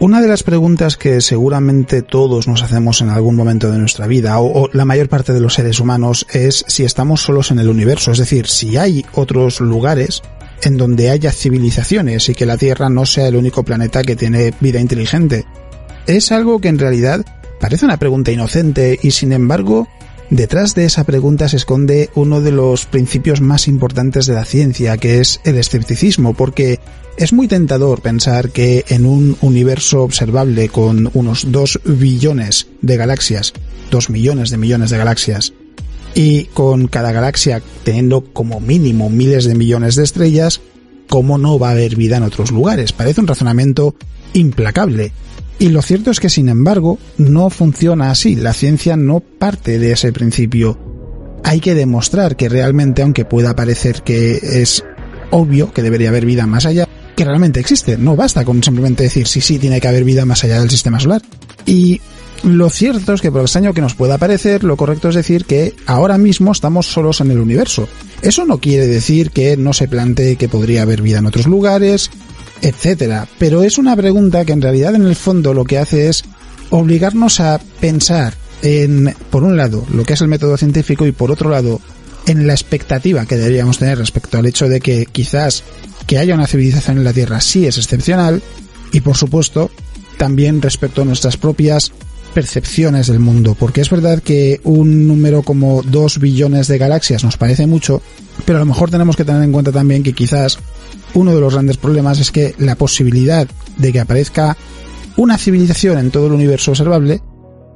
Una de las preguntas que seguramente todos nos hacemos en algún momento de nuestra vida, o, o, la mayor parte de los seres humanos, es si estamos solos en el universo, es decir, si hay otros lugares en donde haya civilizaciones y que la Tierra no sea el único planeta que tiene vida inteligente. Es algo que en realidad parece una pregunta inocente y sin embargo Detrás de esa pregunta se esconde uno de los principios más importantes de la ciencia, que es el escepticismo, porque es muy tentador pensar que en un universo observable con unos 2 billones de galaxias, 2 millones de millones de galaxias, y con cada galaxia teniendo como mínimo miles de millones de estrellas, ¿cómo no va a haber vida en otros lugares? Parece un razonamiento implacable. Y lo cierto es que, sin embargo, no funciona así. La ciencia no parte de ese principio. Hay que demostrar que realmente, aunque pueda parecer que es obvio que debería haber vida más allá, que realmente existe. No basta con simplemente decir sí, sí, tiene que haber vida más allá del sistema solar. Y lo cierto es que por extraño que nos pueda parecer, lo correcto es decir que ahora mismo estamos solos en el universo. Eso no quiere decir que no se plantee que podría haber vida en otros lugares, etcétera. Pero es una pregunta que en realidad en el fondo lo que hace es obligarnos a pensar en, por un lado, lo que es el método científico y por otro lado, en la expectativa que deberíamos tener respecto al hecho de que quizás que haya una civilización en la Tierra sí es excepcional y por supuesto también respecto a nuestras propias percepciones del mundo, porque es verdad que un número como 2 billones de galaxias nos parece mucho, pero a lo mejor tenemos que tener en cuenta también que quizás uno de los grandes problemas es que la posibilidad de que aparezca una civilización en todo el universo observable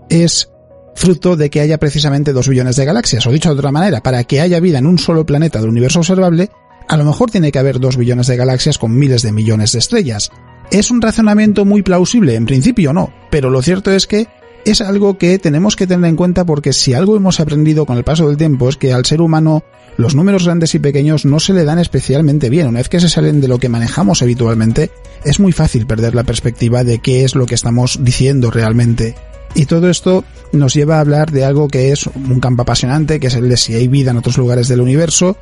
es fruto de que haya precisamente 2 billones de galaxias, o dicho de otra manera, para que haya vida en un solo planeta del universo observable, a lo mejor tiene que haber 2 billones de galaxias con miles de millones de estrellas. ¿Es un razonamiento muy plausible? En principio no, pero lo cierto es que es algo que tenemos que tener en cuenta porque si algo hemos aprendido con el paso del tiempo es que al ser humano los números grandes y pequeños no se le dan especialmente bien. Una vez que se salen de lo que manejamos habitualmente, es muy fácil perder la perspectiva de qué es lo que estamos diciendo realmente. Y todo esto nos lleva a hablar de algo que es un campo apasionante, que es el de si hay vida en otros lugares del universo,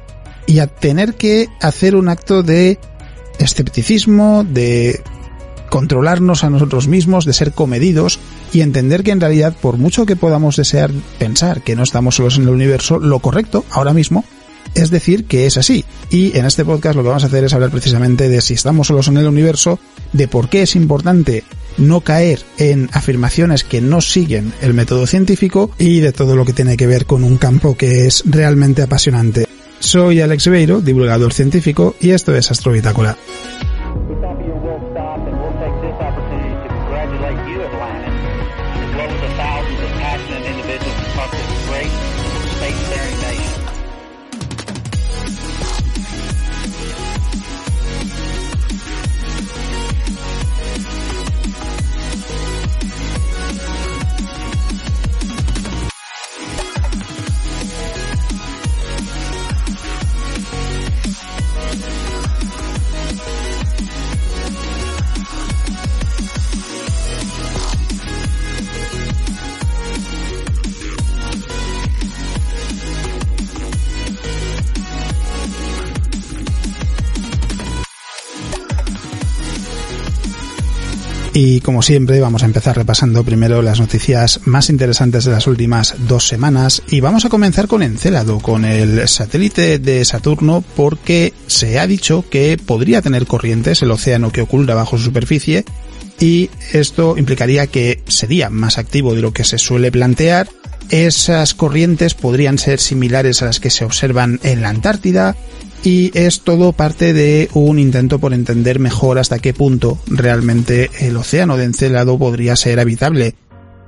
y a tener que hacer un acto de escepticismo, de controlarnos a nosotros mismos, de ser comedidos y entender que en realidad, por mucho que podamos desear pensar que no estamos solos en el universo, lo correcto ahora mismo es decir que es así. Y en este podcast lo que vamos a hacer es hablar precisamente de si estamos solos en el universo, de por qué es importante no caer en afirmaciones que no siguen el método científico y de todo lo que tiene que ver con un campo que es realmente apasionante. Soy Alex Beiro, divulgador científico, y esto es Astrobitácula. view Atlantis, as well as the thousands of passionate individuals across this great state-faring nation. Y como siempre vamos a empezar repasando primero las noticias más interesantes de las últimas dos semanas y vamos a comenzar con Encélado, con el satélite de Saturno porque se ha dicho que podría tener corrientes el océano que oculta bajo su superficie y esto implicaría que sería más activo de lo que se suele plantear. Esas corrientes podrían ser similares a las que se observan en la Antártida y es todo parte de un intento por entender mejor hasta qué punto realmente el océano de Encélado podría ser habitable.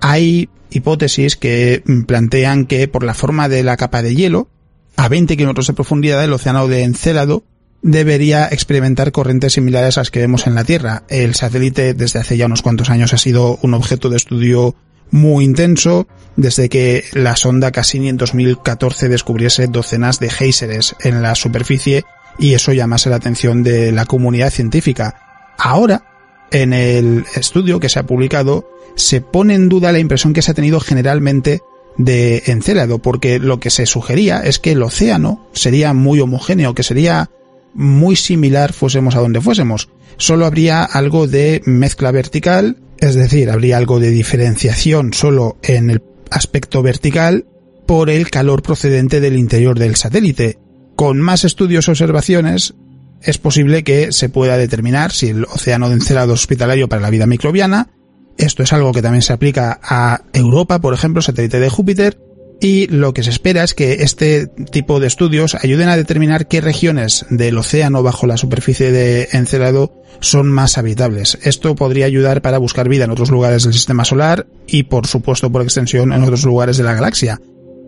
Hay hipótesis que plantean que por la forma de la capa de hielo, a 20 kilómetros de profundidad el océano de Encélado debería experimentar corrientes similares a las que vemos en la Tierra. El satélite desde hace ya unos cuantos años ha sido un objeto de estudio muy intenso desde que la sonda Cassini en 2014 descubriese docenas de géiseres en la superficie y eso llamase la atención de la comunidad científica. Ahora, en el estudio que se ha publicado, se pone en duda la impresión que se ha tenido generalmente de Encélado, porque lo que se sugería es que el océano sería muy homogéneo, que sería muy similar fuésemos a donde fuésemos. Solo habría algo de mezcla vertical, es decir, habría algo de diferenciación solo en el aspecto vertical por el calor procedente del interior del satélite. Con más estudios o observaciones, es posible que se pueda determinar si el océano de Encélado es hospitalario para la vida microbiana. Esto es algo que también se aplica a Europa, por ejemplo, satélite de Júpiter, y lo que se espera es que este tipo de estudios ayuden a determinar qué regiones del océano bajo la superficie de Encelado son más habitables. Esto podría ayudar para buscar vida en otros lugares del sistema solar y por supuesto por extensión en otros lugares de la galaxia.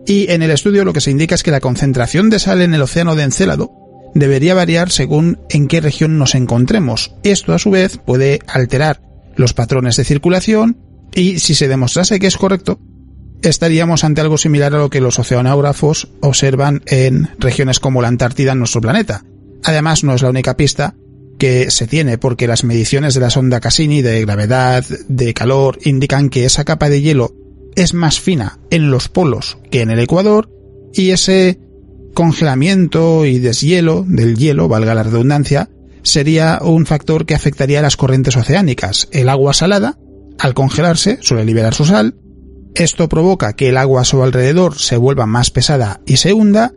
Y en el estudio lo que se indica es que la concentración de sal en el océano de Encélado debería variar según en qué región nos encontremos. Esto a su vez puede alterar los patrones de circulación y si se demostrase que es correcto, estaríamos ante algo similar a lo que los oceanógrafos observan en regiones como la Antártida en nuestro planeta. Además, no es la única pista que se tiene porque las mediciones de la sonda Cassini de gravedad, de calor, indican que esa capa de hielo es más fina en los polos que en el ecuador y ese congelamiento y deshielo del hielo, valga la redundancia, sería un factor que afectaría a las corrientes oceánicas. El agua salada, al congelarse, suele liberar su sal, esto provoca que el agua a su alrededor se vuelva más pesada y se hunda,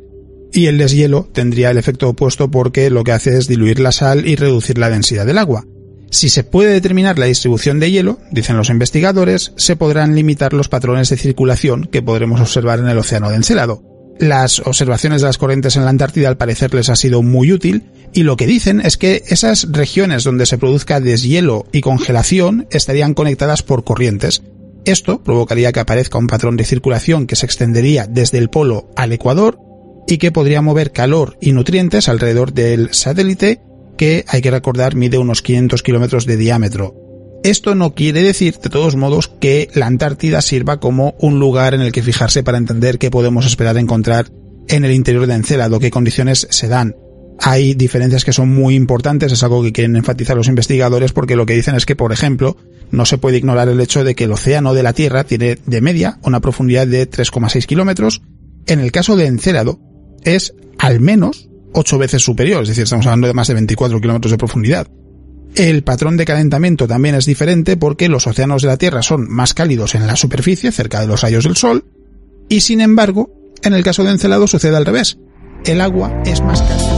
y el deshielo tendría el efecto opuesto porque lo que hace es diluir la sal y reducir la densidad del agua. Si se puede determinar la distribución de hielo, dicen los investigadores, se podrán limitar los patrones de circulación que podremos observar en el océano de Encelado. Las observaciones de las corrientes en la Antártida al parecer les ha sido muy útil y lo que dicen es que esas regiones donde se produzca deshielo y congelación estarían conectadas por corrientes esto provocaría que aparezca un patrón de circulación que se extendería desde el polo al ecuador y que podría mover calor y nutrientes alrededor del satélite que, hay que recordar, mide unos 500 kilómetros de diámetro. Esto no quiere decir, de todos modos, que la Antártida sirva como un lugar en el que fijarse para entender qué podemos esperar encontrar en el interior de Encélado, qué condiciones se dan. Hay diferencias que son muy importantes, es algo que quieren enfatizar los investigadores porque lo que dicen es que, por ejemplo, no se puede ignorar el hecho de que el océano de la Tierra tiene de media una profundidad de 3,6 kilómetros. En el caso de Encélado es al menos 8 veces superior, es decir, estamos hablando de más de 24 kilómetros de profundidad. El patrón de calentamiento también es diferente porque los océanos de la Tierra son más cálidos en la superficie, cerca de los rayos del Sol, y sin embargo, en el caso de Encelado sucede al revés. El agua es más cálida.